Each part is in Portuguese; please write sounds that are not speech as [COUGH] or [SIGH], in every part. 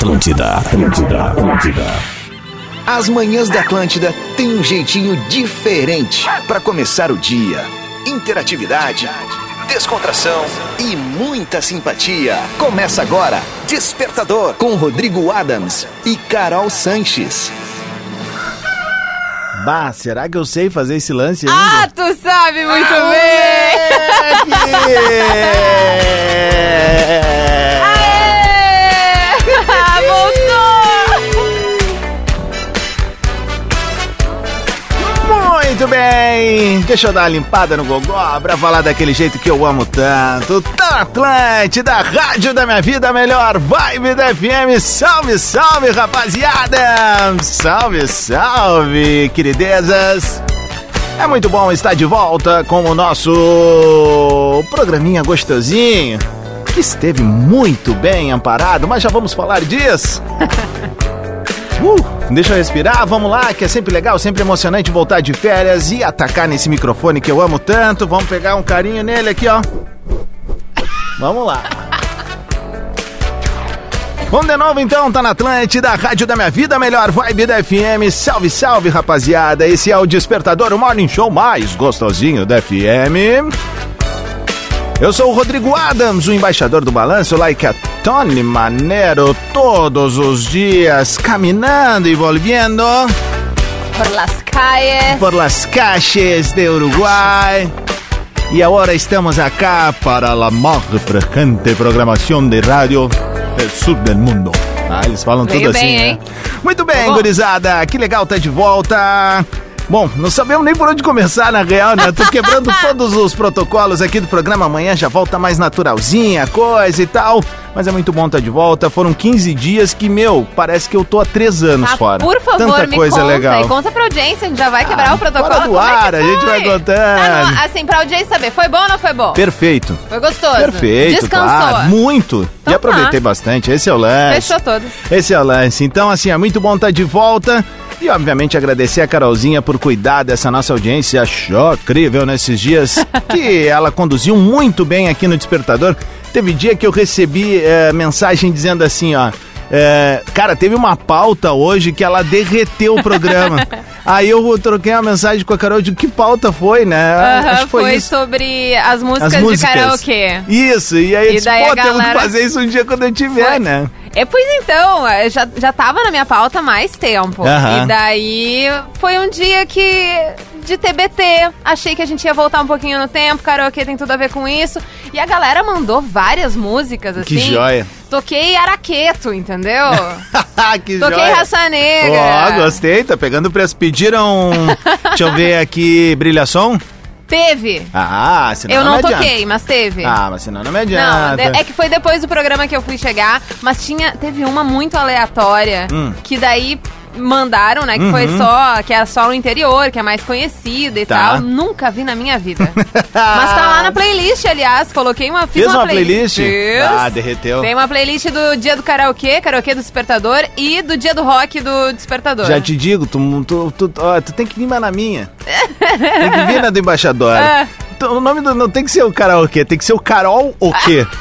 Atlântida, Atlântida, Atlântida. As manhãs da Atlântida têm um jeitinho diferente para começar o dia. Interatividade, descontração e muita simpatia. Começa agora Despertador com Rodrigo Adams e Carol Sanches. Bah, será que eu sei fazer esse lance ainda? Ah, tu sabe muito Ah, bem! moleque! [LAUGHS] Muito bem! Deixa eu dar uma limpada no gogó pra falar daquele jeito que eu amo tanto. Tá Atlântida, Rádio da Minha Vida, melhor vibe da FM. Salve, salve, rapaziada! Salve, salve, queridezas! É muito bom estar de volta com o nosso programinha gostosinho, que esteve muito bem amparado, mas já vamos falar disso. [LAUGHS] Uh, deixa eu respirar, vamos lá, que é sempre legal, sempre emocionante voltar de férias e atacar nesse microfone que eu amo tanto. Vamos pegar um carinho nele aqui, ó. Vamos lá. Vamos de novo então, tá na Atlântida, Rádio da Minha Vida, melhor vibe da FM. Salve, salve, rapaziada. Esse é o Despertador, o morning show mais gostosinho da FM. Eu sou o Rodrigo Adams, o embaixador do balanço, like a Tony Manero, todos os dias, caminhando e volviendo Por las calles. por las calles de Uruguay. Y ahora estamos acá para la más refrescante programação de rádio del sur del mundo. Ah, eles falam Veio tudo assim, bem, né? hein? Muito bem, bom. gurizada. Que legal tá de volta. Bom, não sabemos nem por onde começar, na real, né? Tô quebrando [LAUGHS] todos os protocolos aqui do programa. Amanhã já volta mais naturalzinha, coisa e tal. Mas é muito bom estar de volta. Foram 15 dias que, meu, parece que eu tô há três anos Ah, fora. por favor, Tanta me coisa conta. legal. E conta pra audiência, a gente já vai quebrar Ah, o protocolo. fora do é ar, a gente vai contando. Ah, não, assim, pra audiência saber, foi bom ou não foi bom? Perfeito. Foi gostoso? Perfeito, Descansou? claro. Muito. Então e aproveitei tá. bastante. Esse é o lance. Fechou todos. Esse é o lance. Então, assim, é muito bom estar de volta. E, obviamente, agradecer a Carolzinha por cuidar dessa nossa audiência incrível nesses dias. [LAUGHS] que ela conduziu muito bem aqui no Despertador. Teve dia que eu recebi eh, mensagem dizendo assim, ó. eh, cara, teve uma pauta hoje que ela derreteu o programa. [LAUGHS] Aí eu troquei uma mensagem com a Carol de que pauta foi, né? Aham, Acho que foi, foi isso. sobre as músicas, As músicas. de karaokê. Isso, e aí eu E disse, daí pô, a temos que galera- fazer isso um dia quando eu tiver, Foi. né? É, pois então, é, já, já tava na minha pauta há mais tempo. Aham. E daí foi um dia que. De TBT. Achei que a gente ia voltar um pouquinho no tempo, karaokê tem tudo a ver com isso. E a galera mandou várias músicas, assim. Que joia. Toquei araqueto, entendeu? [LAUGHS] que Toquei joia. raça negra. Ó, gostei, tá pegando preço. Pediram, [LAUGHS] deixa eu ver aqui, brilhação? Teve. Ah, senão eu não adianta. toquei, mas teve. Ah, mas senão não me Não, adianta. de- é que foi depois do programa que eu fui chegar, mas tinha, teve uma muito aleatória, Hum. que daí mandaram, né, que foi Uhum. só, que é só no interior, que é mais conhecida e Tá. tal. Nunca vi na minha vida. [LAUGHS] mas tá lá na playlist, aliás, coloquei uma, fiz Fez uma playlist? Fiz. Ah, derreteu. Tem uma playlist do dia do karaokê, karaokê do despertador, e do dia do rock do despertador. Já te digo, tu, tu, tu, ó, tu tem que vir mais na minha. [LAUGHS] tem que vir na do embaixador. É. Então, o nome do, não tem que ser o karaokê, tem que ser o Carol o quê? [LAUGHS]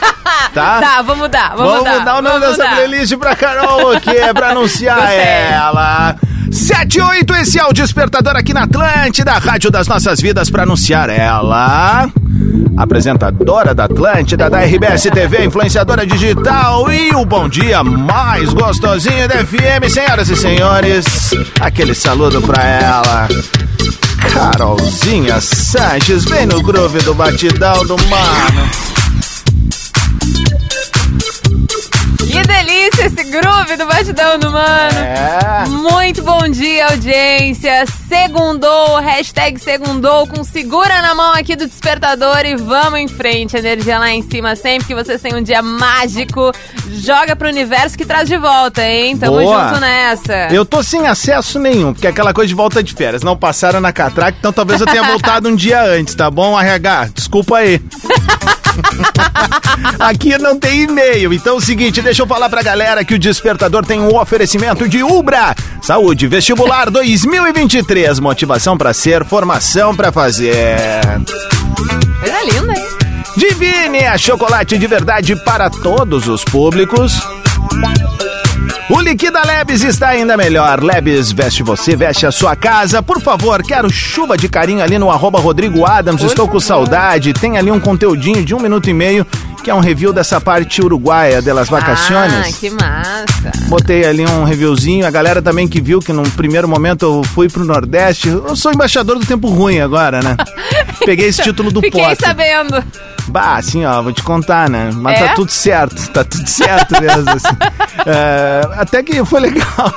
Tá? Tá, vamos mudar, vamos, Vamos mudar o nome vamos dessa mudar. playlist pra Carol, o que é pra anunciar Gostei. ela. 78, esse é o Despertador aqui na Atlântida, Rádio das Nossas Vidas, pra anunciar ela. Apresentadora da Atlântida, da RBS TV, influenciadora digital e o bom dia mais gostosinho da FM, senhoras e senhores. Aquele saludo pra ela. Carolzinha Sanches, vem no groove do batidão do mano. Que delícia esse groove do batidão do mano. É. Muito bom dia, audiência. Segundou, hashtag segundou, com segura na mão aqui do despertador e vamos em frente. Energia lá em cima sempre, que vocês tenham um dia mágico. Joga pro universo que traz de volta, hein? Tamo Boa. junto nessa. Eu tô sem acesso nenhum, porque é aquela coisa de volta de férias. Não passaram na catraca, então talvez eu tenha [LAUGHS] voltado um dia antes, tá bom, RH? Desculpa aí. [LAUGHS] Aqui não tem e-mail, então é o seguinte, deixa eu falar pra galera que o Despertador tem um oferecimento de Ubra. Saúde Vestibular [LAUGHS] 2023, motivação pra ser, formação pra fazer. Coisa linda, hein? Divine, a chocolate de verdade para todos os públicos. O Liquida Lebes está ainda melhor. Lebes veste você, veste a sua casa. Por favor, quero chuva de carinho ali no arroba Rodrigo Adams. Estou com saudade. Tem ali um conteúdinho de um minuto e meio, que é um review dessa parte uruguaia das vacaciones. Ah, que massa. Botei ali um reviewzinho. A galera também que viu que num primeiro momento eu fui pro Nordeste. Eu sou embaixador do tempo ruim agora, né? [LAUGHS] Peguei esse título do Fiquei Potter. sabendo. Bah, assim, ó, vou te contar, né? Mas É? tá tudo certo, tá tudo certo mesmo, assim. [LAUGHS] É, até que foi legal.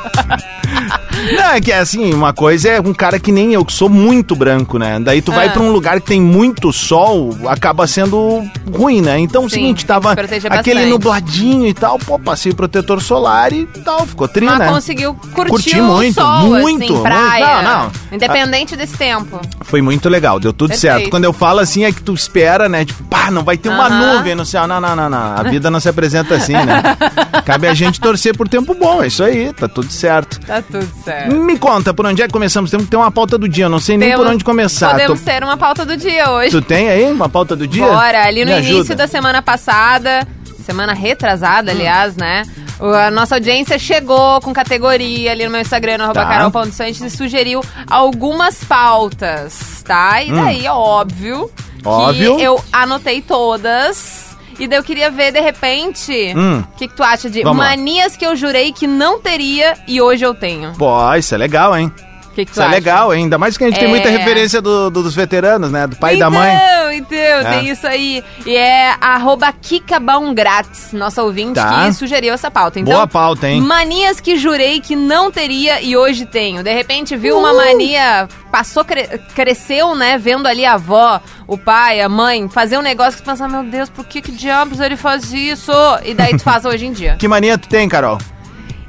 [LAUGHS] Não, é que é assim, uma coisa é um cara que nem eu, que sou muito branco, né? Daí tu vai Ah. pra um lugar que tem muito sol, acaba sendo ruim, né? Então, seguinte, tava aquele bastante. nubladinho e tal, pô, passei protetor solar e tal, ficou tri, Mas né? conseguiu curtir Curti o muito, sol, muito, assim, muito. praia. Não, não. Independente desse tempo. Foi muito legal, deu tudo Perfeito. certo. Quando eu falo assim, é que tu espera, né? Tipo, pá, não vai ter uma Aham. nuvem no céu. Não, não, não, não. A vida não se apresenta assim, né? [LAUGHS] Cabe a gente torcer por tempo bom, é isso aí, tá tudo certo. Tá tudo certo. Me conta, por onde é que começamos? Temos que ter uma pauta do dia, eu não sei nem por Temos- onde começar. Podemos Tô- ter uma pauta do dia hoje. Tu tem aí uma pauta do dia? Bora, ali no Me início ajuda. da semana passada, semana retrasada, Hum. aliás, né? A nossa audiência chegou com categoria ali no meu Instagram, no Tá. carol.santos, e sugeriu algumas pautas, tá? E daí, óbvio, Hum. Óbvio. que eu anotei todas. E daí eu queria ver, de repente, o Hum. que, que tu acha de Vamos lá. manias que eu jurei que não teria e hoje eu tenho. Pô, isso é legal, hein? Que, que Isso é acha? legal? Ainda mais que a gente tem É. muita referência do- do- dos veteranos, né? Do pai e da então, mãe. Então, É. tem isso aí. E é arroba Kika Baumgratz, nossa ouvinte, Tá. que sugeriu essa pauta. Então, Boa pauta, hein? Manias que jurei que não teria e hoje tenho. De repente viu uma mania, passou, cre- cresceu, né? Vendo ali a avó, o pai, a mãe, fazer um negócio que tu pensa, meu Deus, por que, que diabos ele faz isso? E daí tu faz hoje em dia. [LAUGHS] Que mania tu tem, Carol?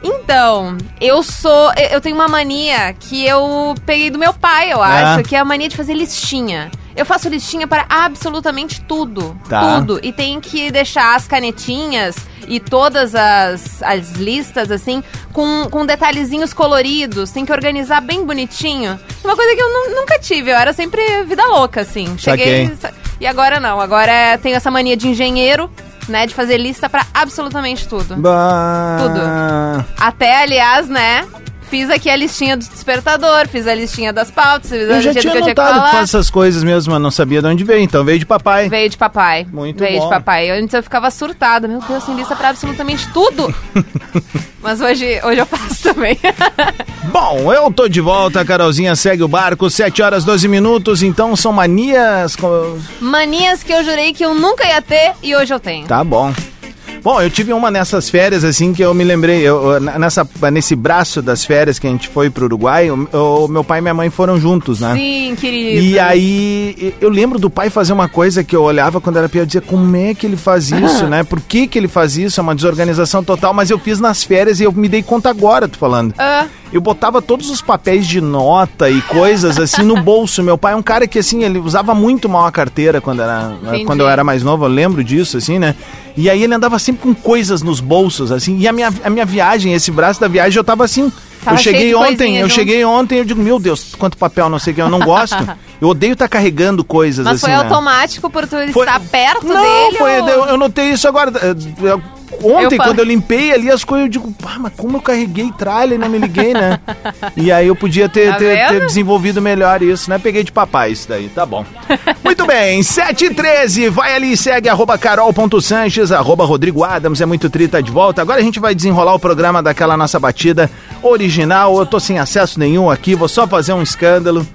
Então, eu sou. eu- tenho uma mania que eu peguei do meu pai, eu É. acho, que é a mania de fazer listinha. Eu faço listinha para absolutamente tudo. Tá. Tudo. E tem que deixar as canetinhas e todas as, as listas, assim, com, com detalhezinhos coloridos. Tem que organizar bem bonitinho. Uma coisa que eu nu- nunca tive. Eu era sempre vida louca, assim. Cheguei. E agora não. Agora é- tenho essa mania de engenheiro, né? De fazer lista para absolutamente tudo. Bah... Tudo. Até, aliás, né? Fiz aqui a listinha do despertador, fiz a listinha das pautas, fiz a Eu já tinha que eu tinha que faz essas coisas mesmo, mas não sabia de onde veio. Então veio de papai. Veio de papai. Muito Veio bom. de papai. Antes eu ficava surtada. Meu Deus, tem lista pra absolutamente tudo. [LAUGHS] Mas hoje, hoje eu faço também. [LAUGHS] Bom, eu tô de volta, a Carolzinha segue o barco, 7 horas 12 minutos, então são manias. Manias que eu jurei que eu nunca ia ter e hoje eu tenho. Tá bom. Bom, eu tive uma nessas férias, assim, que eu me lembrei, eu, nessa, nesse braço das férias que a gente foi pro Uruguai, o, o meu pai e minha mãe foram juntos, né? Sim, querido. E aí, eu lembro do pai fazer uma coisa que eu olhava quando era pior, eu dizia, como é que ele faz isso, né? Por que que ele faz isso? É uma desorganização total, mas eu fiz nas férias e eu me dei conta agora, tô falando. Ah, Eu botava todos os papéis de nota e coisas assim no [LAUGHS] bolso. Meu pai é um cara que assim, ele usava muito mal a carteira quando, era, Entendi. quando eu era mais novo, eu lembro disso, assim, né? E aí ele andava sempre com coisas nos bolsos, assim. E a minha, a minha viagem, esse braço da viagem, eu tava assim. Tava eu cheguei ontem, eu junto. cheguei ontem, eu digo, meu Deus, quanto papel, não sei o que, eu não gosto. [LAUGHS] eu odeio estar carregando coisas mas assim. foi né? automático por tu Foi- estar perto Não, dele? foi, ou- eu, eu notei isso agora. eh, eu- Ontem, Eu quando eu limpei ali as coisas, eu digo, pá, mas como eu carreguei tralha e não me liguei, né? [LAUGHS] e aí eu podia ter, Tá ter, ter desenvolvido melhor isso, né? Peguei de papai isso daí, tá bom. [LAUGHS] Muito bem, 7 e 13 vai ali e segue arroba carol.sanches, arroba Rodrigo Adams, é muito trita de volta. Agora a gente vai desenrolar o programa daquela nossa batida original. Eu tô sem acesso nenhum aqui, vou só fazer um escândalo.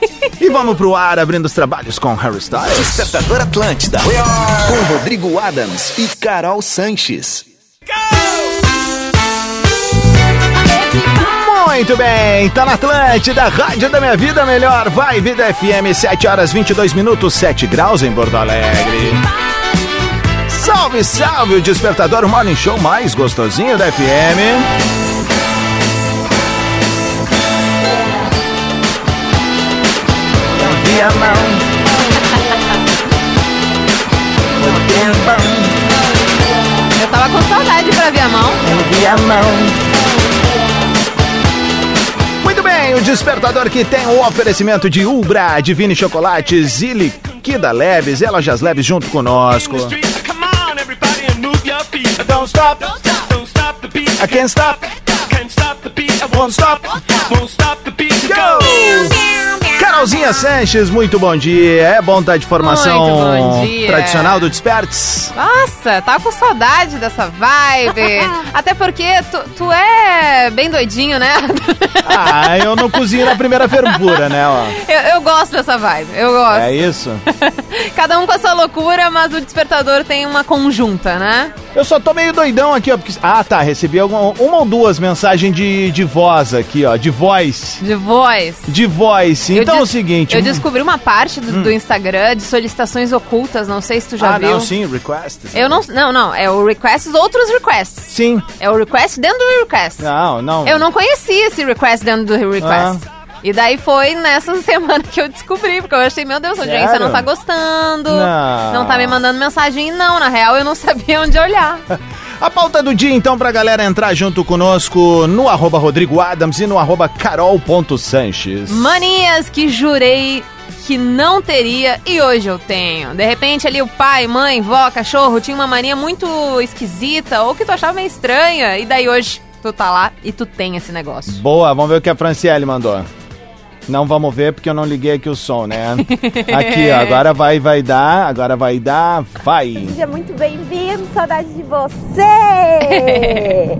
[LAUGHS] e vamos pro ar abrindo os trabalhos com Harry Styles. Despertador Atlântida. Com Rodrigo Adams e Carol Sanches. Muito bem, tá na Atlântida, Rádio da Minha Vida Melhor, vai Vida FM, 7 horas 22 minutos, 7 graus em Porto Alegre. Salve, salve, o despertador o morning show mais gostosinho da FM. Via Eu tava com saudade pra ver a mão. Muito bem, o despertador que tem o oferecimento de Ubra, Divine Chocolates e Liquida Leves, e Lojas Leves junto conosco. Don't stop, don't stop the beat. I can't stop, Can't stop the beat, I won't stop. won't stop the beat Go! Carolzinha Sanches, muito bom dia. É bom estar de formação tradicional do Despertes. Nossa, tava com saudade dessa vibe. [LAUGHS] Até porque tu, tu é bem doidinho, né? Ah, eu não cozinho na primeira fervura, né? Ó. Eu, eu gosto dessa vibe, eu gosto. É isso? [LAUGHS] Cada um com a sua loucura, mas o despertador tem uma conjunta, né? Eu só tô meio doidão aqui, ó. Porque... Ah, tá. Recebi alguma, uma ou duas mensagens de, de voz aqui, ó. De voz. De voz. De voz. Eu Então é o seguinte. Eu hum, descobri uma parte do, do Instagram de solicitações ocultas, não sei se tu já ah, viu. não, sim, request. Eu não. Não, não. É o requests, outros requests. Sim. É o request dentro do request. Não, não. Eu não conhecia esse request dentro do request. Ah. E daí foi nessa [LAUGHS] semana que eu descobri, porque eu achei, meu Deus, a audiência Sério? não tá gostando, Não. tá me mandando mensagem. Não, na real eu não [LAUGHS] sabia onde olhar. A pauta do dia, então, pra galera entrar junto conosco no arroba Rodrigo Adams e no arroba carol.sanches. Manias que jurei que não teria e hoje eu tenho. De repente ali o pai, mãe, vó, cachorro tinha uma mania muito esquisita ou que tu achava meio estranha e daí hoje tu tá lá e tu tem esse negócio. Boa, vamos ver o que a Franciele mandou. Não vamos ver porque eu não liguei aqui o som, né? [LAUGHS] Aqui, ó, agora vai, vai dar, agora vai dar, vai. Seja muito bem-vindo, saudade de você!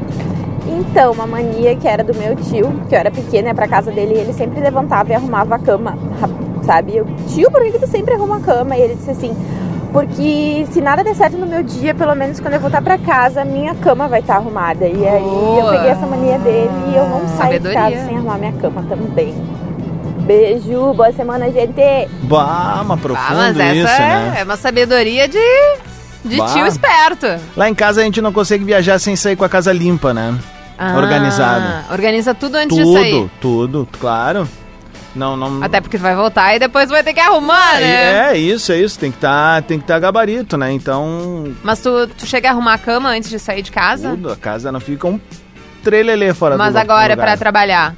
[LAUGHS] Então, uma mania que era do meu tio, que eu era pequena, ia pra casa dele e ele sempre levantava e arrumava a cama, sabe? Eu, tio, por que, que tu sempre arruma a cama? E ele disse assim, porque se nada der certo no meu dia, pelo menos quando eu voltar pra casa, minha cama vai estar arrumada. E aí Boa. eu peguei essa mania dele e eu não saio de Sabedoria. casa sem arrumar minha cama também. Beijo, boa semana, gente! Bah, mas Ah, profundo mas essa isso, é, né? é uma sabedoria de, de Bah. tio esperto. Lá em casa a gente não consegue viajar sem sair com a casa limpa, né? Organizado. Ah, Organiza tudo antes de sair. Tudo, tudo, claro. Não, não. Até porque tu vai voltar e depois vai ter que arrumar, né? É, isso, é isso. Tem que tá, tem que estar gabarito, né? Então, Mas tu, tu chega a arrumar a cama antes de sair de casa? tudo, a casa não fica um trelelê fora Mas do agora é pra trabalhar.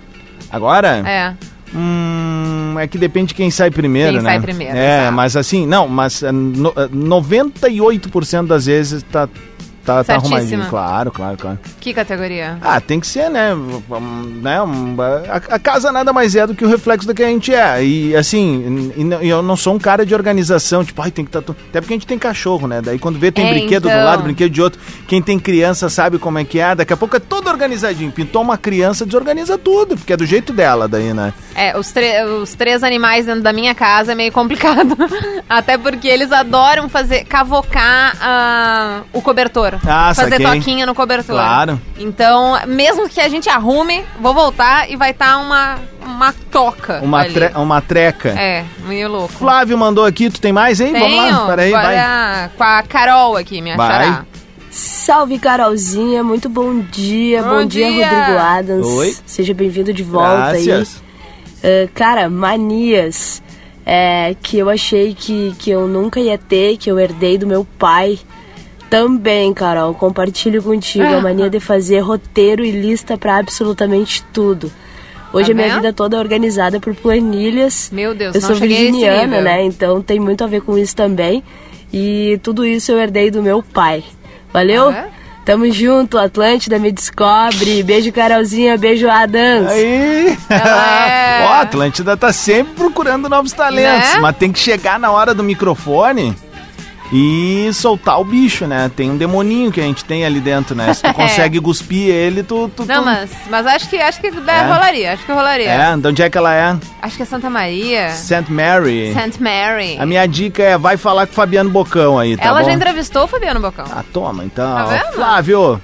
Agora? É. Hum, é que depende de quem sai primeiro, Quem né? sai primeiro, É, exato. mas assim, não, mas é, no, é, 98% das vezes tá, tá, tá arrumadinho. Claro, claro, claro. Que categoria? Ah, tem que ser, né? Um, né? um, a, a casa nada mais é do que o reflexo do que a gente é. E assim, e, eu não sou um cara de organização, tipo, ai, tem que estar. Tá, até porque a gente tem cachorro, né? Daí quando vê, tem É, brinquedo então. do lado, brinquedo de outro. Quem tem criança sabe como é que é. Daqui a pouco é todo organizadinho. Pintou uma criança, desorganiza tudo, porque é do jeito dela daí, né? É, os, os três animais dentro da minha casa é meio complicado. [LAUGHS] Até porque eles adoram fazer, cavocar ah, o cobertor. Ah, fazer saquei. toquinha no cobertor. Claro. Então, mesmo que a gente arrume, vou voltar e vai estar uma, uma toca. Uma, ali. tre- uma treca. É, meio louco. Flávio mandou aqui, tu tem mais, hein? Tenho, Vamos lá, peraí, vai. agora com a Carol aqui, minha Vai. xará. Salve Carolzinha, muito bom dia. Bom Bom, dia, dia. Rodrigo Adams. Oi. Seja bem-vindo de volta Graças. aí. Ah, cara, manias é, que eu achei que, que eu nunca ia ter, que eu herdei do meu pai. Também, Carol, compartilho contigo a mania de fazer roteiro e lista pra absolutamente tudo. Hoje Tá a minha vendo? vida toda é organizada por planilhas. Meu Deus, eu não sou virginiana, né? Então tem muito a ver com isso também. E tudo isso eu herdei do meu pai. Valeu? Ah, é? Tamo junto, Atlântida me descobre. Beijo, Carolzinha. Beijo, Adams. Aí! É- Ó, a Atlântida tá sempre procurando novos talentos, Né? mas tem que chegar na hora do microfone e soltar o bicho, né? Tem um demoninho que a gente tem ali dentro, né? Se tu [LAUGHS] consegue cuspir ele, tu... tu Não, tu... mas, mas acho que acho que É. rolaria, acho que rolaria. É, de onde é que ela é? Acho que é Santa Maria. St. Mary. St. Mary. A minha dica é, vai falar com o Fabiano Bocão aí, tá Ela bom? já entrevistou o Fabiano Bocão. Ah, toma, então. Tá vendo? Flávio,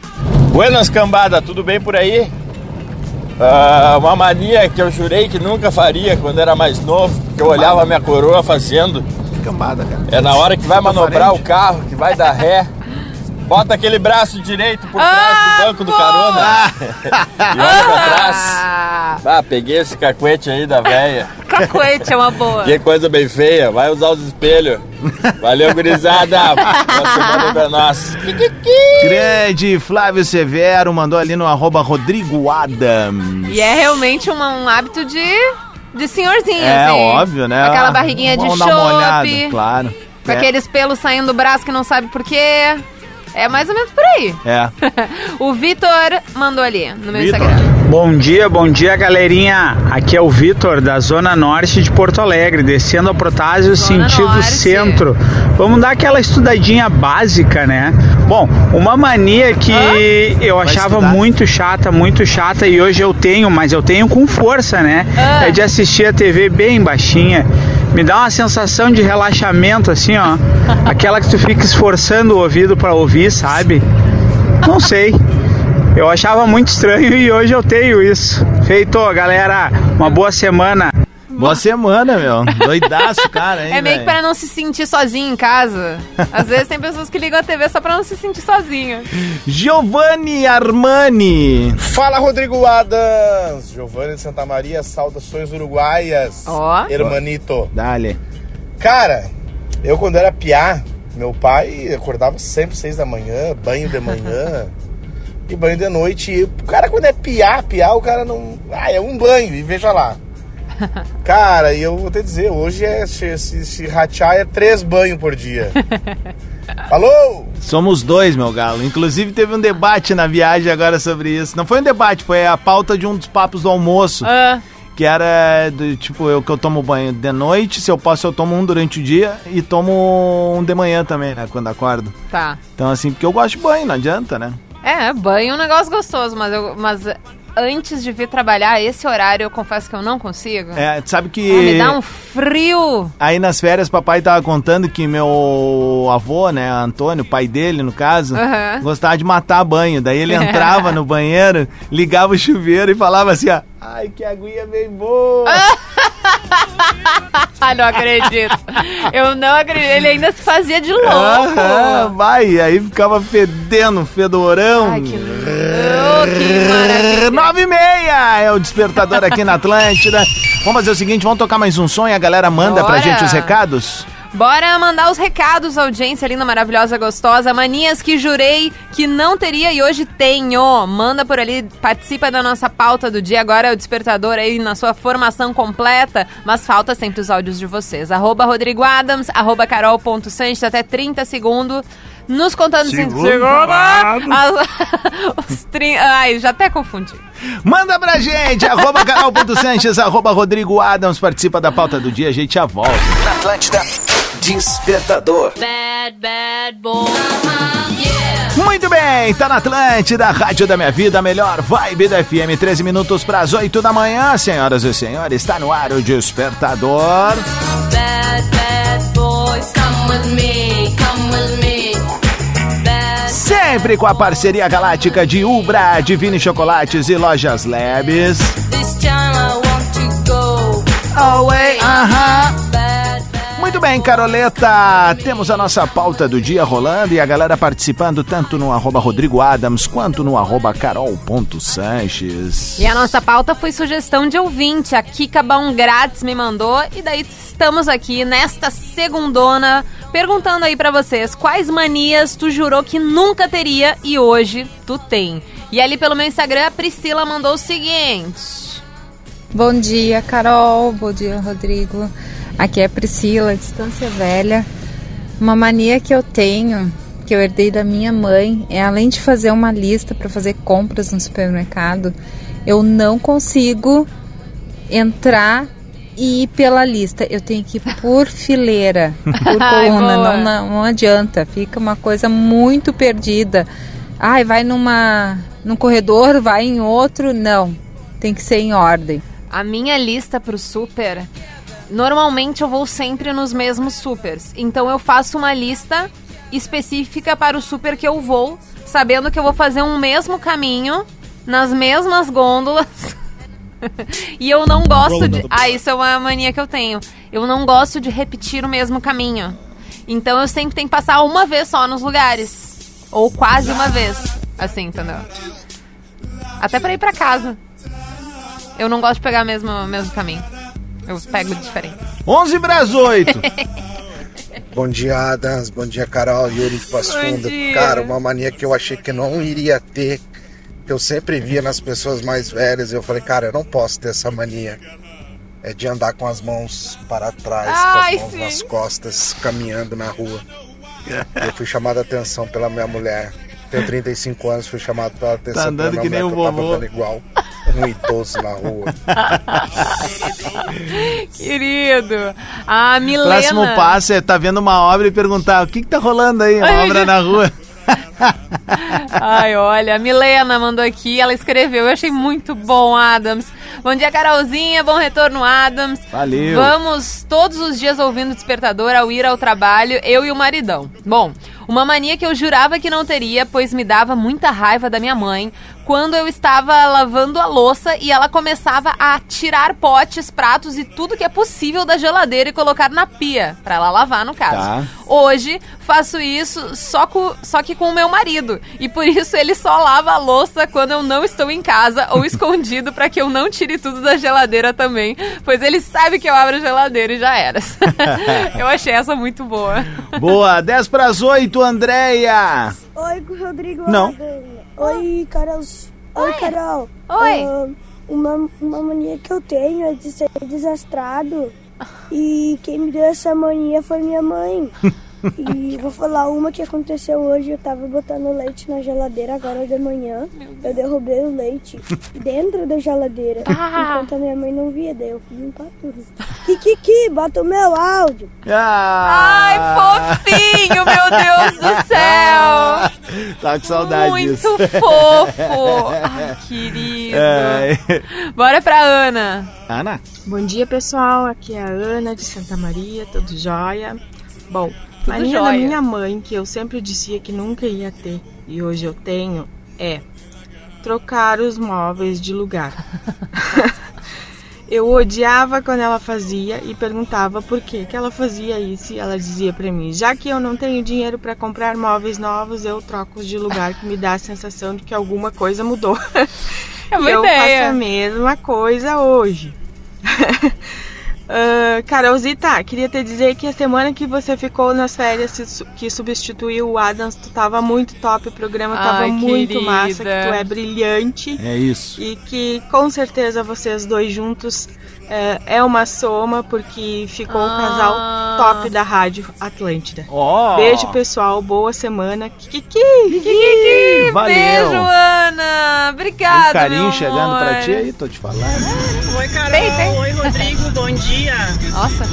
Buenas cambada, tudo bem por aí? Ah, uma mania que eu jurei que nunca faria quando era mais novo, que eu olhava a minha coroa fazendo, cambada, cara. é na hora que vai manobrar o carro, que vai dar ré, bota aquele braço direito por trás Ah, do banco do carona [LAUGHS] e olha pra trás. Ah, Ah, peguei esse cacuete aí da véia. [LAUGHS] cacuete é uma boa. Que coisa bem feia, vai usar os espelhos. Valeu, gurizada. [LAUGHS] Boa semana pra nós. Grande Flávio Severo mandou ali no arroba Rodrigo Adams. E é realmente uma- um hábito de, de senhorzinho, É assim. óbvio, né? Aquela barriguinha de vamos dar uma olhada, chope. Claro. Com É. aqueles pelos saindo do braço que não sabe por quê. É mais ou menos por aí. É. [LAUGHS] o Vitor mandou ali no meu Vitor. Instagram. Bom dia, bom dia galerinha. Aqui é o Vitor da Zona Norte de Porto Alegre, descendo a Protásio Zona sentido Norte. centro. Vamos dar aquela estudadinha básica, né? Bom, uma mania que eu Vai achava estudar? muito chata, muito chata e hoje eu tenho, mas eu tenho com força, né? Ah. É de assistir a TV bem baixinha. Me dá uma sensação de relaxamento assim, ó. [LAUGHS] Aquela que tu fica esforçando o ouvido pra ouvir, sabe? Não sei. Eu achava muito estranho e hoje eu tenho isso. Feito, galera. Uma boa semana. Boa semana, meu. [LAUGHS] Doidaço, cara, hein, É meio que velho? pra não se sentir sozinho em casa. Às vezes tem pessoas que ligam a TV só pra não se sentir sozinho. Giovanni Armani. Fala Rodrigo Adams, Giovanni de Santa Maria, saudações uruguaias, Ó. hermanito. Dale. Cara, eu quando era piá, meu pai acordava sempre seis da manhã, banho de manhã [LAUGHS] e banho de noite. E o cara quando é piá, piá, o cara não... Ah, é um banho e veja lá. [LAUGHS] Cara, e eu vou te dizer, hoje é, se, se, se rachar é três banhos por dia. [LAUGHS] Falou! Somos dois, meu galo. Inclusive teve um debate na viagem agora sobre isso. Não foi um debate, foi a pauta de um dos papos do almoço. Ah, Que era do tipo, eu que eu tomo banho de noite, se eu posso eu tomo um durante o dia e tomo um de manhã também, né? Quando acordo. tá. Então assim, porque eu gosto de banho, não adianta, né? É, banho é um negócio gostoso, mas, eu, mas antes de vir trabalhar, esse horário eu confesso que eu não consigo. É, sabe que. Ah, me dá um frio. Aí nas férias, papai tava contando que meu avô, né, Antônio, pai dele, no caso, Aham. gostava de matar banho. Daí ele [LAUGHS] entrava no banheiro, ligava o chuveiro e falava assim, ó, ai, que aguinha bem boa. [LAUGHS] Ah, não acredito. Eu não acredito. Ele ainda se fazia de louco. Vai, aí ficava fedendo, fedorão. Ai, que. Nove e meia é o despertador aqui na Atlântida. Vamos fazer o seguinte, vamos tocar mais um som e a galera manda pra Bora. gente os recados? Bora mandar os recados, audiência linda, maravilhosa, gostosa. Manias que jurei que não teria e hoje tenho. Manda por ali, participa da nossa pauta do dia. Agora é o despertador aí na sua formação completa, mas falta sempre os áudios de vocês. Arroba Rodrigo Adams, arroba carol.sanches, até 30 segundos. Nos contando em Segundo. As- [LAUGHS] Os 30. Ai, já até confundi. Manda pra gente, arroba canal.sanches, arroba Rodrigo Adams, participa da pauta do dia, a gente já volta. Na Atlântida, Despertador. Bad, bad boy. Muito bem, tá na Atlântida, Rádio da Minha Vida, melhor vibe da FM, 13 minutos pras 8 da manhã, senhoras e senhores, está no ar o Despertador. Bad, bad boys, come with me, come with me. Sempre com a parceria galáctica de Ubra, Divine Chocolates e Lojas Labs. this time I want to go. Away, aham. Bad, bad. Muito bem, Caroleta, temos a nossa pauta do dia rolando e a galera participando tanto no arroba Rodrigo Adams quanto no arroba carol.sanches. E a nossa pauta foi sugestão de ouvinte. A Kika Baum Grátis me mandou. E daí estamos aqui nesta segundona perguntando aí pra vocês quais manias tu jurou que nunca teria e hoje tu tem. E ali pelo meu Instagram a Priscila mandou o seguinte. Bom dia, Carol. Bom dia, Rodrigo. Aqui é a Priscila, Distância Velha. Uma mania que eu tenho, que eu herdei da minha mãe, é além de fazer uma lista para fazer compras no supermercado, eu não consigo entrar e ir pela lista. Eu tenho que ir por [LAUGHS] fileira, por coluna. Não, não, não adianta, fica uma coisa muito perdida. Ai, vai numa, num corredor, vai em outro. Não, tem que ser em ordem. A minha lista pro super, normalmente eu vou sempre nos mesmos supers. Então eu faço uma lista específica para o super que eu vou, sabendo que eu vou fazer um mesmo caminho nas mesmas gôndolas. [LAUGHS] e eu não gosto de. Ah, isso é uma mania que eu tenho. Eu não gosto de repetir o mesmo caminho. Então eu sempre tenho que passar uma vez só nos lugares. Ou quase uma vez. Assim, entendeu? Até pra ir pra casa. Eu não gosto de pegar o mesmo, o mesmo caminho. Eu pego diferente. 11 para as 8. [LAUGHS] Bom dia, Adams. Bom dia, Carol. Yuri de Passo Fundo. Cara, uma mania que eu achei que não iria ter, que eu sempre via nas pessoas mais velhas. Eu falei, cara, eu não posso ter essa mania. É de andar com as mãos para trás, Ai, com as mãos sim. nas costas, caminhando na rua. Eu fui chamado a atenção pela minha mulher. Tenho 35 anos, fui chamado pela atenção Tá andando que nem o vovô. tava andando igual um idoso na rua. [LAUGHS] Querido. A Milena. Próximo passo é tá vendo uma obra e perguntar o que, que tá rolando aí, uma Ai, obra na rua. [LAUGHS] Ai, olha, a Milena mandou aqui, ela escreveu, eu achei muito bom, Adams. Bom dia, Carolzinha, bom retorno, Adams. Valeu. Vamos todos os dias ouvindo o despertador ao ir ao trabalho, eu e o maridão. Bom, uma mania que eu jurava que não teria, pois me dava muita raiva da minha mãe, quando eu estava lavando a louça e ela começava a tirar potes, pratos e tudo que é possível da geladeira e colocar na pia, pra ela lavar, no caso. Tá. Hoje faço isso só, com, só que com o meu marido. E por isso ele só lava a louça quando eu não estou em casa ou [LAUGHS] escondido pra que eu não tire tudo da geladeira também. Pois ele sabe que eu abro a geladeira e já era. [LAUGHS] eu achei essa muito boa. Boa, 10 pras 8, Andréia. Oi, Rodrigo. Não. Adams. Oi, Carol. Oi, Carol. Oi. Ah, uma, uma mania que eu tenho é de ser desastrado. [LAUGHS] E quem me deu essa mania foi minha mãe. [LAUGHS] E vou falar uma que aconteceu hoje. Eu tava botando leite na geladeira agora de manhã. Eu derrubei o leite [LAUGHS] dentro da geladeira. Ah. Enquanto a minha mãe não via, daí eu fui limpar tudo. Kikiki, bota o meu áudio. Ai, Ah, fofinho, meu Deus do céu! Tá com saudade Muito disso. fofo! [LAUGHS] Ai, querido. É. Bora pra Ana. Ana? Bom dia, pessoal. Aqui é a Ana de Santa Maria, tudo jóia? Bom, Tudo mania jóia. da minha mãe, que eu sempre dizia que nunca ia ter e hoje eu tenho, é trocar os móveis de lugar. [LAUGHS] eu odiava quando ela fazia e perguntava por que que ela fazia isso e ela dizia pra mim, já que eu não tenho dinheiro pra comprar móveis novos, eu troco de lugar que me dá a sensação de que alguma coisa mudou. É uma eu ideia. faço a mesma coisa hoje. [LAUGHS] Ah, Carolzita, queria te dizer que a semana que você ficou nas férias que substituiu o Adams, tu tava muito top, o programa tava Ai, muito querida. massa, que tu é brilhante. É isso. E que com certeza vocês dois juntos é, é uma soma, porque ficou o casal Ah. top da Rádio Atlântida. Ó. Beijo, pessoal, boa semana. Kiki! Kiki, Valeu. Beijo, Ana. Obrigada, Um carinho meu chegando pra amor. ti aí, tô te falando. Oi, Carol. Tem, tem. Oi, Rodrigo. Bom dia. Nossa.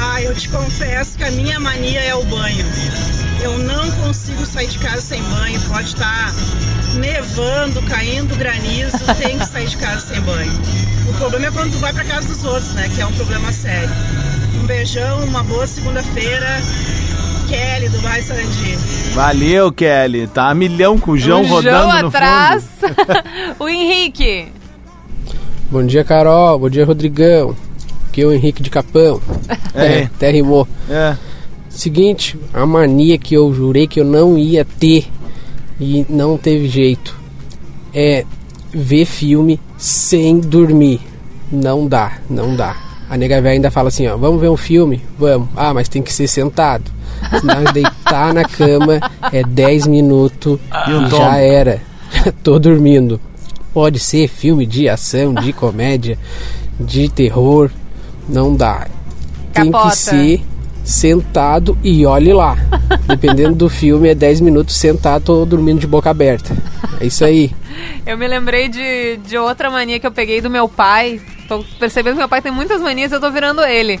Ah, eu te confesso que a minha mania é o banho. Eu não consigo sair de casa sem banho. Pode estar nevando, caindo granizo, [LAUGHS] tem que sair de casa sem banho. O problema é quando tu vai pra casa dos outros, né? Que é um problema sério. Um beijão, uma boa segunda-feira. Kelly, do Bairro Sarandi. Valeu, Kelly. Tá a milhão com o João o rodando João no atrás. [LAUGHS] [LAUGHS] o Henrique. Bom dia, Carol. Bom dia, Rodrigão. É o Henrique de Capão. [LAUGHS] É. Até rimou. É. Seguinte, a mania que eu jurei que eu não ia ter e não teve jeito é ver filme sem dormir. Não dá, não dá. A nega velha ainda fala assim, ó, vamos ver um filme? Vamos. Ah, mas tem que ser sentado. Senão deitar na cama é 10 minutos E e já era. [LAUGHS] Tô dormindo. Pode ser filme de ação, de comédia, de terror. Não dá. Tem Capota. que ser sentado e olhe lá. [LAUGHS] Dependendo do filme, é 10 minutos sentado, tô dormindo de boca aberta. É isso aí. [LAUGHS] Eu me lembrei de, de outra mania que eu peguei do meu pai. Tô percebendo que meu pai tem muitas manias e eu tô virando ele.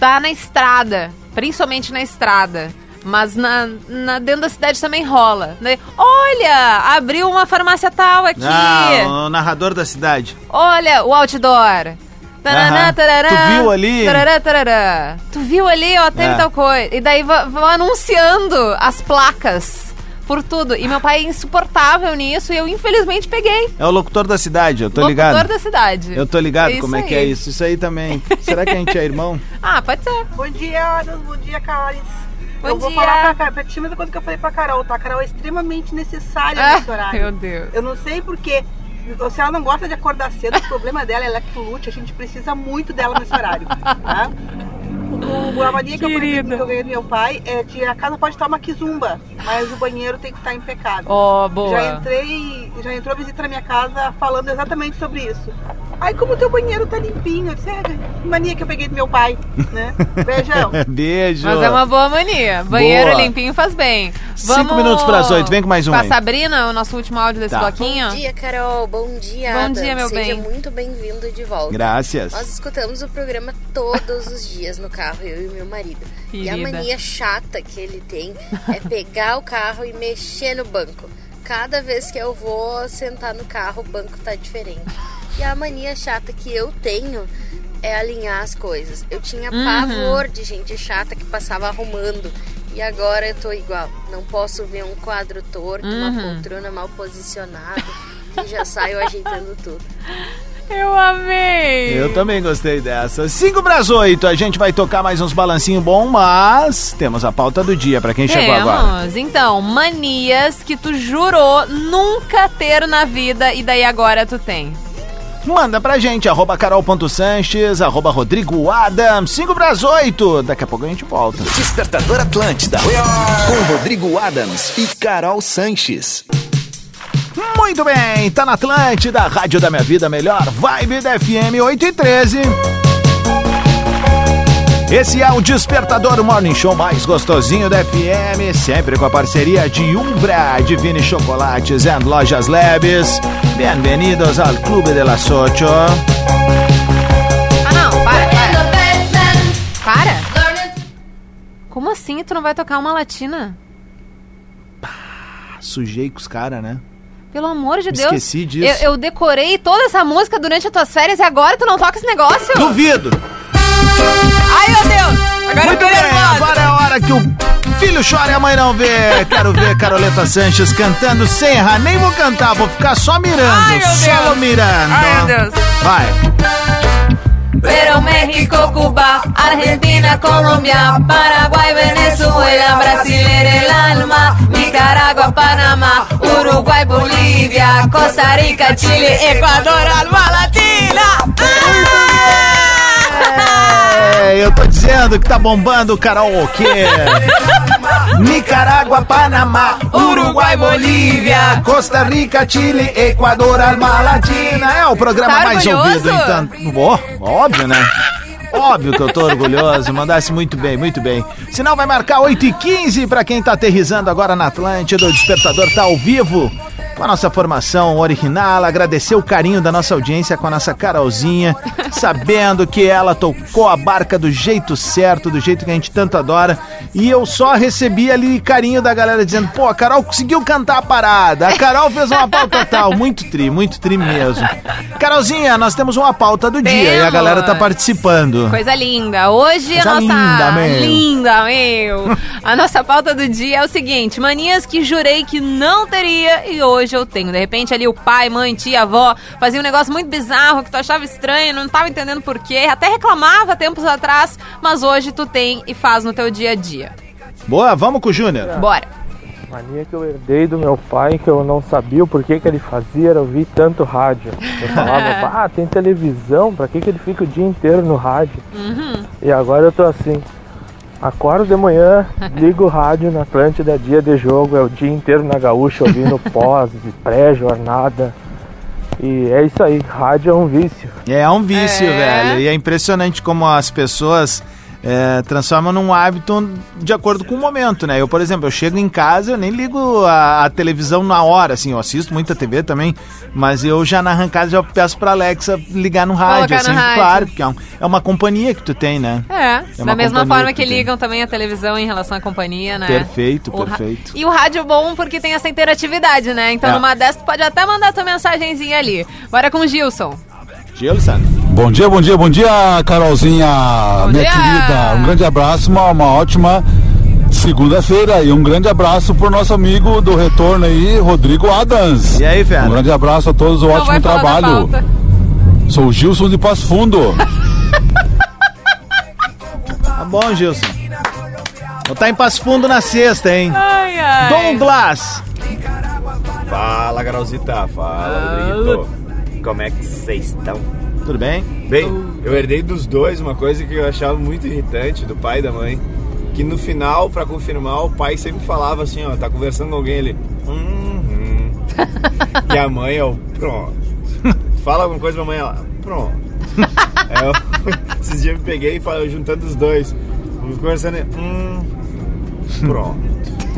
Tá na estrada, principalmente na estrada. Mas na, na- dentro da cidade também rola. né? Olha, abriu uma farmácia tal aqui. Ah, o narrador da cidade. Olha o outdoor. Tarará, Tu viu ali? Tarará, tarará. Tu viu ali, ó, teve É. tal coisa. E daí vão anunciando as placas por tudo. E meu pai é insuportável nisso e eu infelizmente peguei. É o locutor da cidade, eu tô Locutor ligado. da cidade. Eu tô ligado É como é que é isso. Isso aí também. Será que a gente é irmão? [LAUGHS] Ah, pode ser. Bom dia, Adams. Bom dia, Carol. Bom eu vou dia. falar pra, pra ti a mesma coisa que eu falei pra Carol, tá? A Carol é extremamente necessária Ah, nesse horário. meu Deus. Eu não sei porquê. Se ela não gosta de acordar cedo, o problema dela é lactolute. A gente precisa muito dela nesse horário, tá? O, a mania que eu, que ganhei do meu pai é de a casa pode estar uma quizumba, mas o banheiro tem que estar impecável. Ó, boa. Já entrei, já entrou visita na minha casa falando exatamente sobre isso. Ai, como o teu banheiro tá limpinho. Eu disse, é, mania que eu peguei do meu pai, né? [LAUGHS] Beijão. Beijo. Mas é uma boa mania. Banheiro Boa. limpinho faz bem. Cinco minutos pras oito, vem com mais um Com a. Sabrina, o nosso último áudio desse Tá. bloquinho. Bom dia, Carol. Bom dia, Bom Adam. dia, meu Seja bem. muito bem-vindo de volta. Graças. Nós escutamos o programa todos os dias no carro, eu e meu marido. E a Querida. mania chata que ele tem é pegar o carro e mexer no banco. Cada vez que eu vou sentar no carro, o banco tá diferente. E a mania chata que eu tenho é alinhar as coisas. Eu tinha Uhum. pavor de gente chata que passava arrumando. E agora eu tô igual. Não posso ver um quadro torto, uma Uhum. poltrona mal posicionada. E já saio ajeitando tudo. Eu amei! Eu também gostei dessa. 5 para as 8, a gente vai tocar mais uns balancinhos bom, mas temos a pauta do dia para quem chegou agora. Temos. Então, manias que tu jurou nunca ter na vida e daí agora tu tem. Manda pra gente, arroba carol.sanches, arroba Rodrigo Adams, 5 para as 8. Daqui a pouco a gente volta. Despertador Atlântida. Com Rodrigo Adams e Carol Sanches. Muito bem, tá na Atlântida, Rádio da Minha Vida Melhor, Vibe da FM 8 e 13. Esse é o Despertador o Morning Show mais gostosinho da FM, sempre com a parceria de Umbra, Divine Chocolates e Lojas Labs. Bem-vindos ao Clube de las Ocho. Ah, não, para, para. Para? Como assim tu não vai tocar uma latina? Sujei com os caras, né? Pelo amor de Me Deus. esqueci disso. Eu, eu decorei toda essa música durante as tuas férias e agora tu não toca esse negócio? Duvido! Ai, meu Deus! Agora Muito eu bem, nervosa. agora é a hora que o filho chora e a mãe não vê. Quero ver Caroleta Sanches cantando sem errar. Nem vou cantar, vou ficar só mirando. Ai, meu só Deus. mirando. Ai, meu Deus. Vai. Pero México, Cuba, Argentina, Colombia, Paraguay, Venezuela, Brasil era el alma, Nicaragua, Panamá, Uruguay, Bolívia, Costa Rica, Chile, Equador, alma latina. É, eu tô dizendo que tá bombando o karaokê. Nicarágua, Panamá, Uruguai, Bolívia, Costa Rica, Chile, Equador, Alma Latina. É o programa Tá mais orgulhoso? ouvido, então. Ó, óbvio, né? Óbvio que eu tô orgulhoso, mandasse muito bem, muito bem. Sinal vai marcar 8 e 15 pra quem tá aterrizando agora na Atlântida. O Despertador tá ao vivo com a nossa formação original. Agradecer o carinho da nossa audiência com a nossa Carolzinha, sabendo que ela tocou a barca do jeito certo, do jeito que a gente tanto adora. E eu só recebi ali carinho da galera dizendo: pô, a Carol conseguiu cantar a parada. A Carol fez uma pauta total. Muito tri, muito tri mesmo. Carolzinha, nós temos uma pauta do dia e a galera tá participando. Coisa linda. Hoje a Coisa nossa. linda, meu. Linda, meu. A nossa pauta do dia é o seguinte: manias que jurei que não teria e hoje eu tenho. De repente, ali o pai, mãe, tia, avó fazia um negócio muito bizarro que tu achava estranho, não tava entendendo por quê, até reclamava tempos atrás, mas hoje tu tem e faz no teu dia a dia. Boa, vamos com o Júnior. Bora. Mania que eu herdei do meu pai, que eu não sabia o porquê que ele fazia, era ouvir tanto rádio. Eu falava, [LAUGHS] ah, tem televisão, pra que, que ele fica o dia inteiro no rádio? Uhum. E agora eu tô assim, acordo de manhã, [LAUGHS] ligo o rádio na Atlântida, dia de jogo, é o dia inteiro na gaúcha ouvindo [LAUGHS] pós, pré-jornada. E é isso aí, rádio é um vício. É um vício, É. velho. E é impressionante como as pessoas é, transformam num hábito de acordo com o momento, né? Eu, por exemplo, eu chego em casa, eu nem ligo a, a televisão na hora, assim, eu assisto muita TV também, mas eu já na arrancada já peço pra Alexa ligar no rádio, Colocar no assim, rádio. claro, porque é, um- é uma companhia que tu tem, né? É, uma da mesma forma que, que ligam também a televisão em relação à companhia, né? Perfeito, O perfeito. E o rádio é bom porque tem essa interatividade, né? Então É. numa dessas tu pode até mandar tua mensagenzinha ali. Bora com o Gilson. Gilson. Bom dia, bom dia, bom dia, Carolzinha, minha dia. querida. Um grande abraço, uma, uma ótima segunda-feira e um grande abraço pro nosso amigo do retorno aí, Rodrigo Adams. E aí, velho? Um grande abraço a todos, um Não ótimo trabalho. Sou o Gilson de Passo Fundo. [LAUGHS] Tá bom, Gilson. Vou estar em Passo Fundo na sexta, hein? Ai, ai. Douglas. Fala, Carolzita. Fala, Rodriguito. Como é que vocês estão? Tudo bem? Bem, eu herdei dos dois uma coisa que eu achava muito irritante, do pai e da mãe. Que no final, pra confirmar, o pai sempre falava assim, ó, tá conversando com alguém, ele... "Uhum." [LAUGHS] e a mãe, ó, pronto. [LAUGHS] fala alguma coisa pra mãe, ela, pronto. [LAUGHS] Aí eu, esses dias eu me peguei e falei, juntando os dois. Conversando, hum, pronto.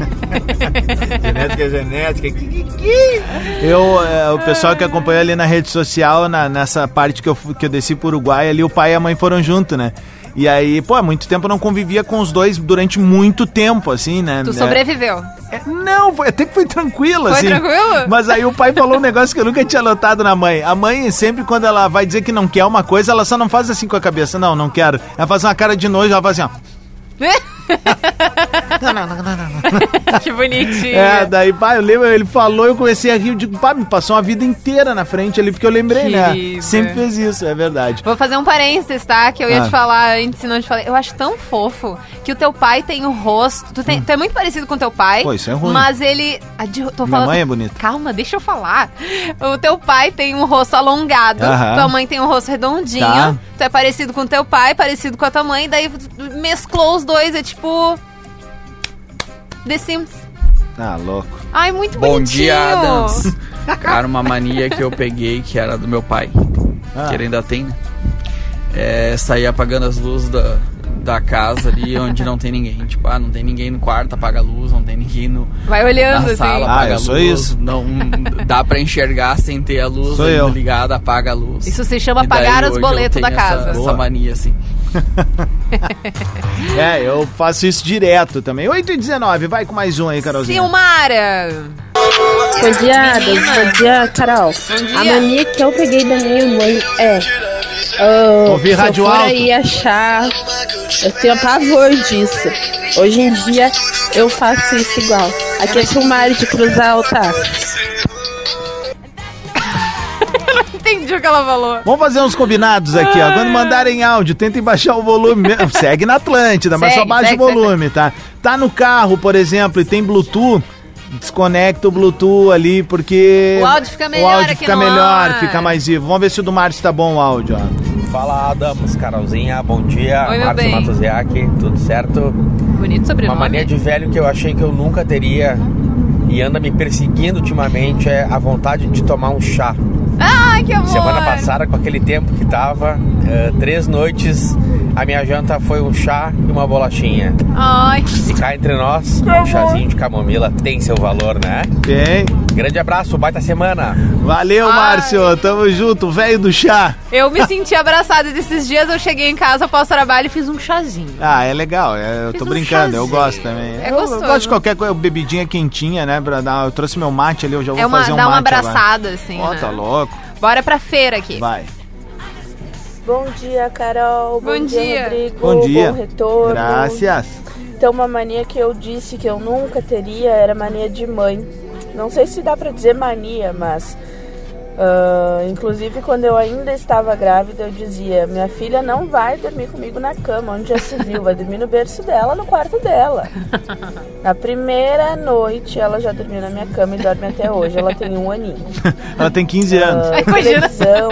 [LAUGHS] genética é genética. que, que, que? Eu, é, o pessoal que acompanhou ali na rede social, na- nessa parte que eu, que eu desci pro Uruguai, ali o pai e a mãe foram junto, né? E aí, pô, há muito tempo eu não convivia com os dois durante muito tempo, assim, né? Tu É, sobreviveu. Não, foi, até que foi tranquilo, Foi assim. tranquilo? Mas aí o pai falou um negócio que eu nunca tinha notado na mãe. A mãe, sempre quando ela vai dizer que não quer uma coisa, ela só não faz assim com a cabeça. Não, não quero. Ela faz uma cara de nojo, ela faz assim, ó. [LAUGHS] [LAUGHS] que bonitinho. É, daí, pai, eu lembro, ele falou, eu comecei a rir, eu digo, pá, me passou uma vida inteira na frente ali, porque eu lembrei, né? Querido. Sempre fez isso, é verdade. Vou fazer um parênteses, tá? Que eu ia Ah. te falar antes, se não te falei. Eu acho tão fofo que o teu pai tem o rosto. Tu, tem- tu é muito parecido com teu pai. Hum. Pô, isso é ruim. Mas ele. De- Tô Minha falando. mãe é bonita. Calma, deixa eu falar. O teu pai tem um rosto alongado. Tua mãe tem um rosto redondinho. Tá. Tu é parecido com teu pai, parecido com a tua mãe. Daí mesclou os dois. É tipo. The Sims. Ah, louco. Ai, muito Bom bonitinho. dia, Adams. [LAUGHS] Cara, uma mania que eu peguei que era do meu pai. Ah. Que ele ainda tem, né? É sair apagando as luzes da, da casa ali [LAUGHS] onde não tem ninguém. Tipo, ah, não tem ninguém no quarto, apaga a luz, não tem ninguém no. Vai olhando, na assim. sala, Ah, apaga eu a sou luz. isso. Não dá pra enxergar sem ter a luz ligada, apaga a luz. Isso se chama E daí pagar os boletos da essa- casa. Essa, Boa. mania, assim. [LAUGHS] É, eu faço isso direto também. 8 e 19, vai com mais um aí, Carolzinha. Silmara. Bom dia. Bom dia, Carol. dia. A mania que eu peguei da minha mãe é. ah, Ouvir rádio alto. aí achar. Eu tenho pavor disso. Hoje em dia eu faço isso igual. Aqui é Silmari de Cruz Alta. Entendi o que ela falou. Vamos fazer uns combinados aqui, ó. Quando mandarem áudio, tentem baixar o volume. mesmo. [LAUGHS] Segue na Atlântida, mas só Segue, baixa segue, o volume, tá? Tá no carro, por exemplo, e tem Bluetooth. Desconecta o Bluetooth ali, porque. O áudio fica O melhor áudio aqui fica no melhor, ar. fica mais vivo. Vamos ver se o do Márcio tá bom o áudio, ó. Fala Adams, Carolzinha, bom dia. Oi, Márcio bem. Matoziak, tudo certo? Bonito sobrenome. Uma mania de velho que eu achei que eu nunca teria e anda me perseguindo ultimamente é a vontade de tomar um chá. Ai, que amor. Semana passada, com aquele tempo que tava, eh, três noites, a minha janta foi um chá e uma bolachinha. Ai. E cá entre nós, um chazinho de camomila tem seu valor, né? Tem. Grande abraço, baita semana. Valeu, Ai. Márcio. Tamo junto, velho do chá. Eu me senti abraçada desses dias. Eu cheguei em casa após o trabalho e fiz um chazinho. Ah, é legal. é, eu Fiz tô um brincando, eu chazinho. gosto também. É eu, eu gostoso. gosto de qualquer coisa, bebidinha quentinha, né? Pra dar, eu trouxe meu mate ali, eu já vou É uma, fazer um dá uma mate agora. abraçada, assim. Ó, né? tá louco. Bora pra feira aqui. Vai. Bom dia, Carol. Bom, Bom dia, dia. Rodrigo. Bom dia. retorno. Graças. Então, uma mania que eu disse que eu nunca teria era mania de mãe. Não sei se dá pra dizer mania, mas. ah, inclusive, quando eu ainda estava grávida, eu dizia: Minha filha não vai dormir comigo na cama, onde já se viu, vai dormir no berço dela, no quarto dela. Na primeira noite, ela já dormiu na minha cama e dorme até hoje. Ela tem um aninho. [LAUGHS] Ela tem 15 anos. Ah, televisão,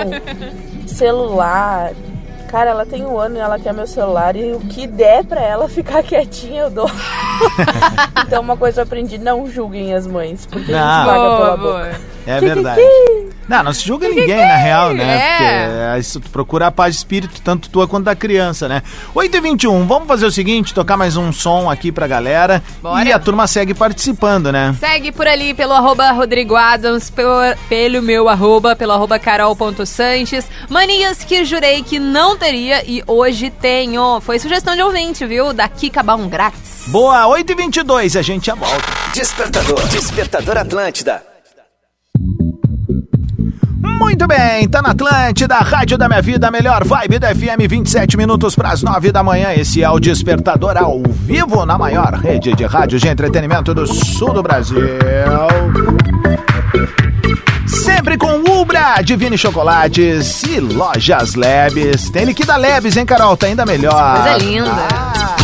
celular. Cara, ela tem um ano e ela quer meu celular e o que der pra ela ficar [LAUGHS] quietinha eu dou. então uma coisa eu aprendi, não julguem as mães, porque a Não. gente paga pela boa. boca. É verdade. Não, não se julga ninguém, na real, né? É. Porque é, isso, tu procura a paz de espírito, tanto tua quanto da criança, né? 8h21, vamos fazer o seguinte, tocar mais um som aqui pra galera. Bora. E a turma segue participando, né? Segue por ali pelo arroba Rodrigo Adams, pelo, pelo meu arroba, pelo arroba carol.sanches. Manias que jurei que não teria e hoje tenho. Foi sugestão de ouvinte, viu? Da Kika Baum Grátis. Boa, 8h22, a gente já volta. Despertador. Despertador Atlântida. Muito bem, tá na Atlântida, Rádio da Minha Vida, melhor vibe da FM, 27 minutos para as 9 da manhã. Esse é o Despertador ao vivo na maior rede de rádio de entretenimento do sul do Brasil. Sempre com Ubra, Divine Chocolates e Lojas Lebes. Tem liquida Lebes, hein, Carol? Tá ainda melhor. Coisa linda.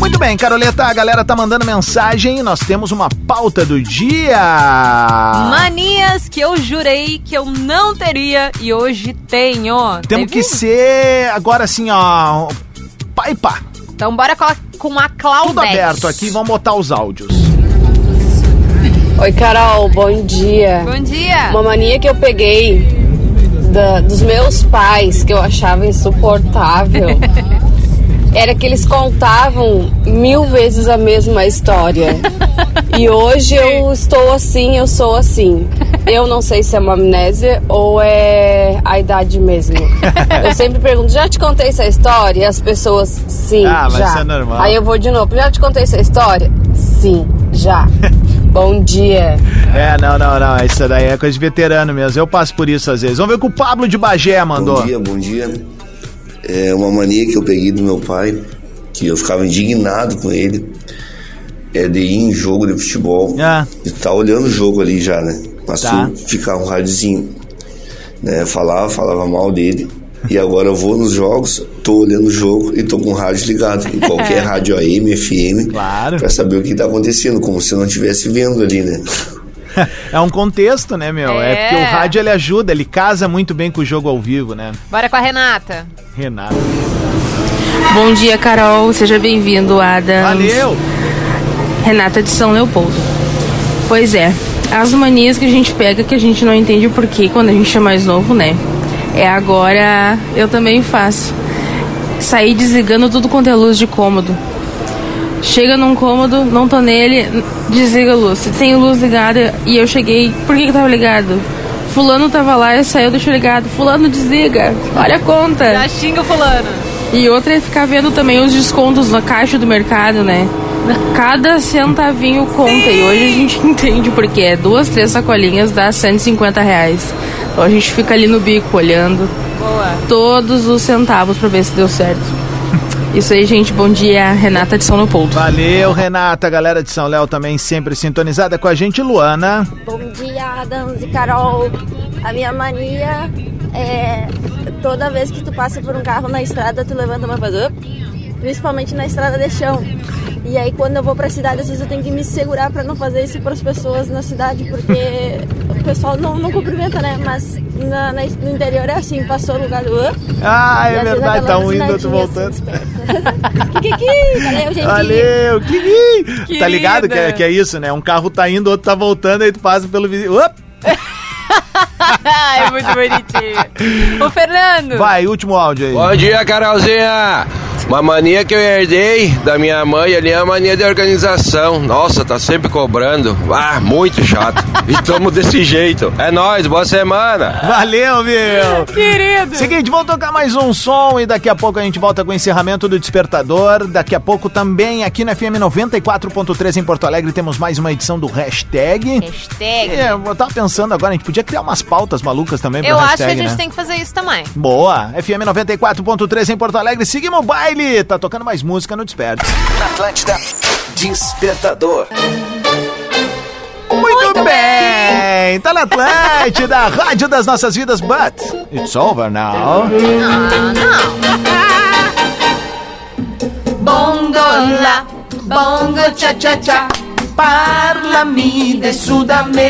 Muito bem, Caroleta, a galera tá mandando mensagem e nós temos uma pauta do dia. Manias que eu jurei que eu não teria e hoje tenho. Temos Teve? que ser agora assim, ó. Pai pá. Então bora com a, com a Claudete. Tudo aberto aqui, vamos botar os áudios. Oi, Carol, bom dia. Bom dia. Uma mania que eu peguei da- dos meus pais, que eu achava insuportável, [LAUGHS] era que eles contavam mil vezes a mesma história. [LAUGHS] E hoje eu estou assim, eu sou assim. Eu não sei se é uma amnésia ou é a idade mesmo. Eu sempre pergunto, já te contei essa história? E as pessoas, sim, Ah, mas já. isso é normal. Aí eu vou de novo, já te contei essa história? Sim, já. [LAUGHS] Bom dia. É, não, não, não. Isso daí é coisa de veterano mesmo. Eu passo por isso às vezes. Vamos ver o que o Pablo de Bagé mandou. Bom dia, bom dia. É uma mania que eu peguei do meu pai, que eu ficava indignado com ele, é de ir em jogo de futebol e tá olhando o jogo ali já, né? Mas Tá. ficar um rádiozinho, né? Falava, falava mal dele. E agora eu vou nos jogos, tô olhando o jogo e tô com o rádio ligado. Em qualquer [LAUGHS] rádio AM, FM, pra saber o que tá acontecendo, como se eu não estivesse vendo ali, né? [LAUGHS] É um contexto, né, meu? É. É. porque o rádio ele ajuda, ele casa muito bem com o jogo ao vivo, né? Bora com a Renata. Renato. Bom dia, Carol. Seja bem-vindo, Adams. Valeu. Renata de São Leopoldo. Pois é, as manias que a gente pega que a gente não entende o porquê quando a gente é mais novo, né? É agora eu também faço. Sair desligando tudo quanto é luz de cômodo. Chega num cômodo, não tô nele, desliga a luz. Se tem luz ligada e eu cheguei, por que que tava ligado? Fulano tava lá e saiu, deixou ligado. Fulano desliga. Olha a conta. Já xinga o fulano. E outra é ficar vendo também os descontos na caixa do mercado, né? Cada centavinho conta. E hoje a gente [LAUGHS] entende porque é duas, três sacolinhas dá 150 reais. Então a gente fica ali no bico olhando Boa. todos os centavos pra ver se deu certo. Isso aí, gente. Bom dia. Renata de São Leopoldo. Valeu, Renata. Galera de São Léo também sempre sintonizada com a gente. Luana. Bom dia, Adams e Carol. A minha mania é toda vez que tu passa por um carro na estrada, tu levanta uma faz up, principalmente na estrada de chão. E aí quando eu vou pra cidade, às vezes eu tenho que me segurar pra não fazer isso pras pessoas na cidade, porque pessoal não, não cumprimenta, né? Mas na- na- no interior é assim, passou no lugar do up. Ah, é verdade, tá um indo, outro buzinadinha voltando. Kikiki, [LAUGHS] valeu, gente. Valeu, Kiki. Tá ligado que é, que é isso, né? Um carro tá indo, outro tá voltando, aí tu passa pelo vizinho. Op! [LAUGHS] é muito bonitinho. Ô, Fernando. Vai, último áudio aí. Bom dia, Carolzinha! Uma mania que eu herdei da minha mãe ali é a mania de organização. Nossa, tá sempre cobrando. Ah, muito chato. E tamo desse jeito. É nóis, boa semana! Valeu, meu! Querido! Seguinte, vamos tocar mais um som e daqui a pouco a gente volta com o encerramento do Despertador. Daqui a pouco também aqui no FM 94.3 em Porto Alegre temos mais uma edição do Hashtag. Hashtag. É, eu tava pensando agora, a gente podia criar umas pautas malucas também pro Eu acho hashtag, que a gente né? tem que fazer isso também. Boa! FM 94.3 em Porto Alegre. Seguimos o baile! Tá tocando mais música no Desperte. Na Atlântida, Despertador. Muito, bem! Tá na Atlântida, rádio das nossas vidas, but it's over now. Bongo la, bongo cha cha cha. Parlami de Sudamérica.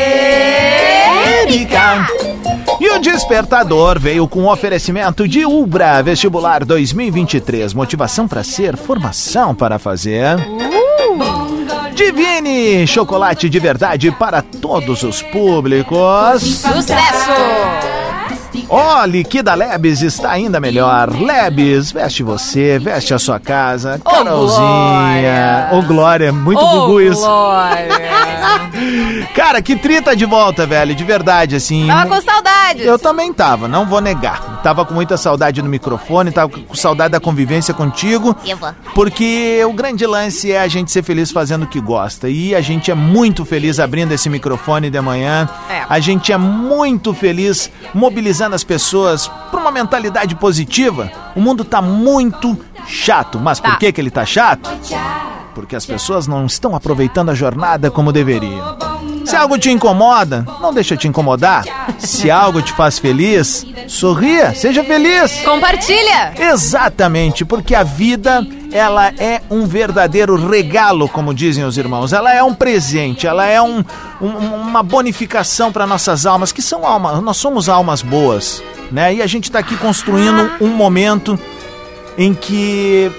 E o Despertador veio com oferecimento de Ubra Vestibular 2023. Motivação para ser, formação para fazer. Divine, chocolate de verdade para todos os públicos. Sucesso! Ó, Liquida Lebes está ainda melhor. Lebes, veste você, veste a sua casa. Carolzinha. Ô, Glória, muito Ô, gugu isso. Glória. [LAUGHS] Cara, que trita de volta, velho, de verdade, assim. Tava com saudades. Eu também tava, não vou negar. Tava com muita saudade do microfone, tava com saudade da convivência contigo. Eu vou. Porque o grande lance é a gente ser feliz fazendo o que gosta. E a gente é muito feliz abrindo esse microfone de manhã. É. A gente é muito feliz mobilizando as pessoas para uma mentalidade positiva. O mundo tá muito chato. Mas por Tá. que, que ele tá chato? Porque as pessoas não estão aproveitando a jornada como deveriam. Se algo te incomoda, não deixa te incomodar. Se algo te faz feliz, sorria, seja feliz. Compartilha. Exatamente, porque a vida, ela é um verdadeiro regalo, como dizem os irmãos. Ela é um presente, ela é um, um- uma bonificação para nossas almas, que são almas, nós somos almas boas, né? E a gente está aqui construindo um momento em que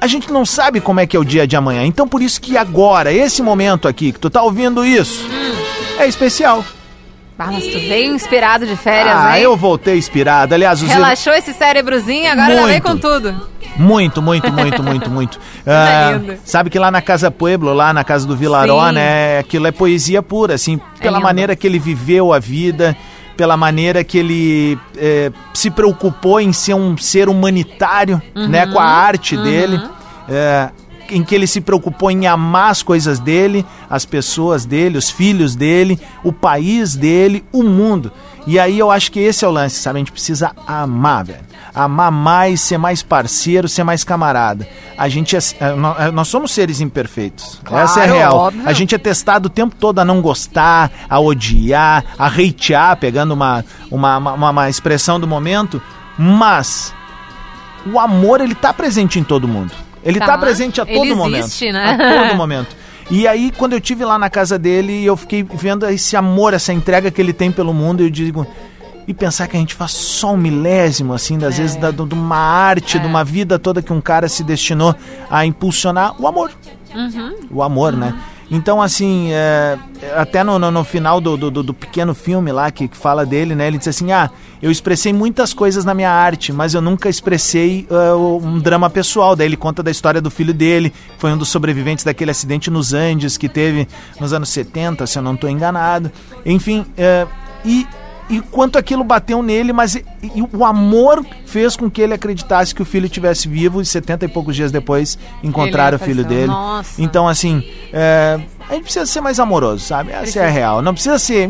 a gente não sabe como é que é o dia de amanhã. Então por isso que agora, esse momento aqui, que tu tá ouvindo isso, é especial. Ah, mas tu veio inspirado de férias, Ah, hein? eu voltei inspirado. Aliás, os Relaxou esse cérebrozinho, agora já com tudo. Muito, muito, muito, muito, muito. [LAUGHS] Ah, sabe que lá na Casa Pueblo, lá na casa do Vilaró, Sim. né? Aquilo é poesia pura, assim, pela lindo. maneira que ele viveu a vida, pela maneira que ele eh, se preocupou em ser um ser humanitário, Uhum, né? Com a arte uhum. dele. eh, em que ele se preocupou em amar as coisas dele, as pessoas dele, os filhos dele, o país dele, o mundo. E aí eu acho que esse é o lance, sabe? A gente precisa amar, velho. Amar mais, ser mais parceiro, ser mais camarada. A gente é, é, é, nós somos seres imperfeitos. Claro, Essa é a real. óbvio. A gente é testado o tempo todo a não gostar, a odiar, a hatear, pegando uma, uma, uma, uma expressão do momento, mas o amor ele tá presente em todo mundo. Ele tá, Tá. presente a todo Ele momento. existe, né? A todo momento. E aí, quando eu tive lá na casa dele, eu fiquei vendo esse amor, essa entrega que ele tem pelo mundo, eu digo. E pensar que a gente faz só um milésimo, assim, das vezes, da, de uma arte, de uma vida toda que um cara se destinou a impulsionar o amor Uhum. o amor, né? Então, assim, é, até no, no, no final do, do, do- pequeno filme lá que, que fala dele, né? Ele diz assim: Ah, eu expressei muitas coisas na minha arte, mas eu nunca expressei ah, um drama pessoal. Daí ele conta da história do filho dele, que foi um dos sobreviventes daquele acidente nos Andes que teve nos anos 70, se eu não estou enganado. Enfim, é, e. E quanto aquilo bateu nele, mas e- e o amor fez com que ele acreditasse que o filho estivesse vivo e 70 e poucos dias depois encontraram o filho dele. Nossa. Então, assim, é, a gente precisa ser mais amoroso, sabe? Essa é a real. Não precisa ser.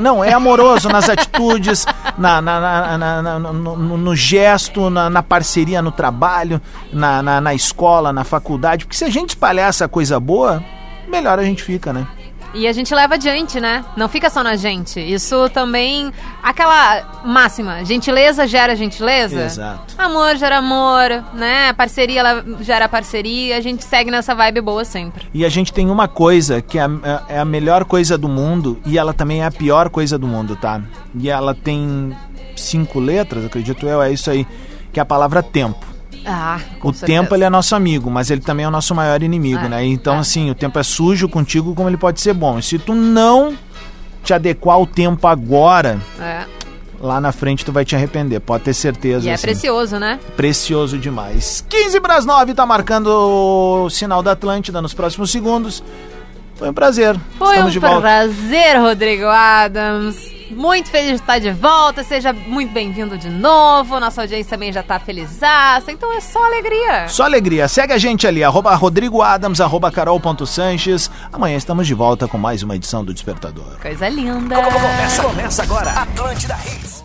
Não, é amoroso nas atitudes, na, na- na- na- no, no- gesto, na, na parceria no trabalho, na, na, na escola, na faculdade. Porque se a gente espalhar essa coisa boa, melhor a gente fica, né? E a gente leva adiante, né? Não fica só na gente. Isso também. Aquela máxima: gentileza gera gentileza. Exato. Amor gera amor, né? Parceria gera parceria. A gente segue nessa vibe boa sempre. E a gente tem uma coisa que é a, é a melhor coisa do mundo e ela também é a pior coisa do mundo, tá? E ela tem cinco letras, acredito eu, é isso aí, que é a palavra tempo. Ah, o certeza. tempo ele é nosso amigo, mas ele também é o nosso maior inimigo, É, né? Então assim, o tempo é sujo contigo como ele pode ser bom. E se tu não te adequar ao tempo agora, É. lá na frente tu vai te arrepender, pode ter certeza. E é assim. precioso, né? Precioso demais. 15 para as 9, tá marcando o sinal da Atlântida nos próximos segundos. Foi um prazer. Foi Estamos um de volta. prazer, Rodrigo Adams. Muito feliz de estar de volta. Seja muito bem-vindo de novo. Nossa audiência também já tá felizaça. Então é só alegria. Só alegria. Segue a gente ali, arroba Rodrigo Adams, arroba carol.sanches. Amanhã estamos de volta com mais uma edição do Despertador. Coisa linda. Começa, começa agora. Atlântida Hits.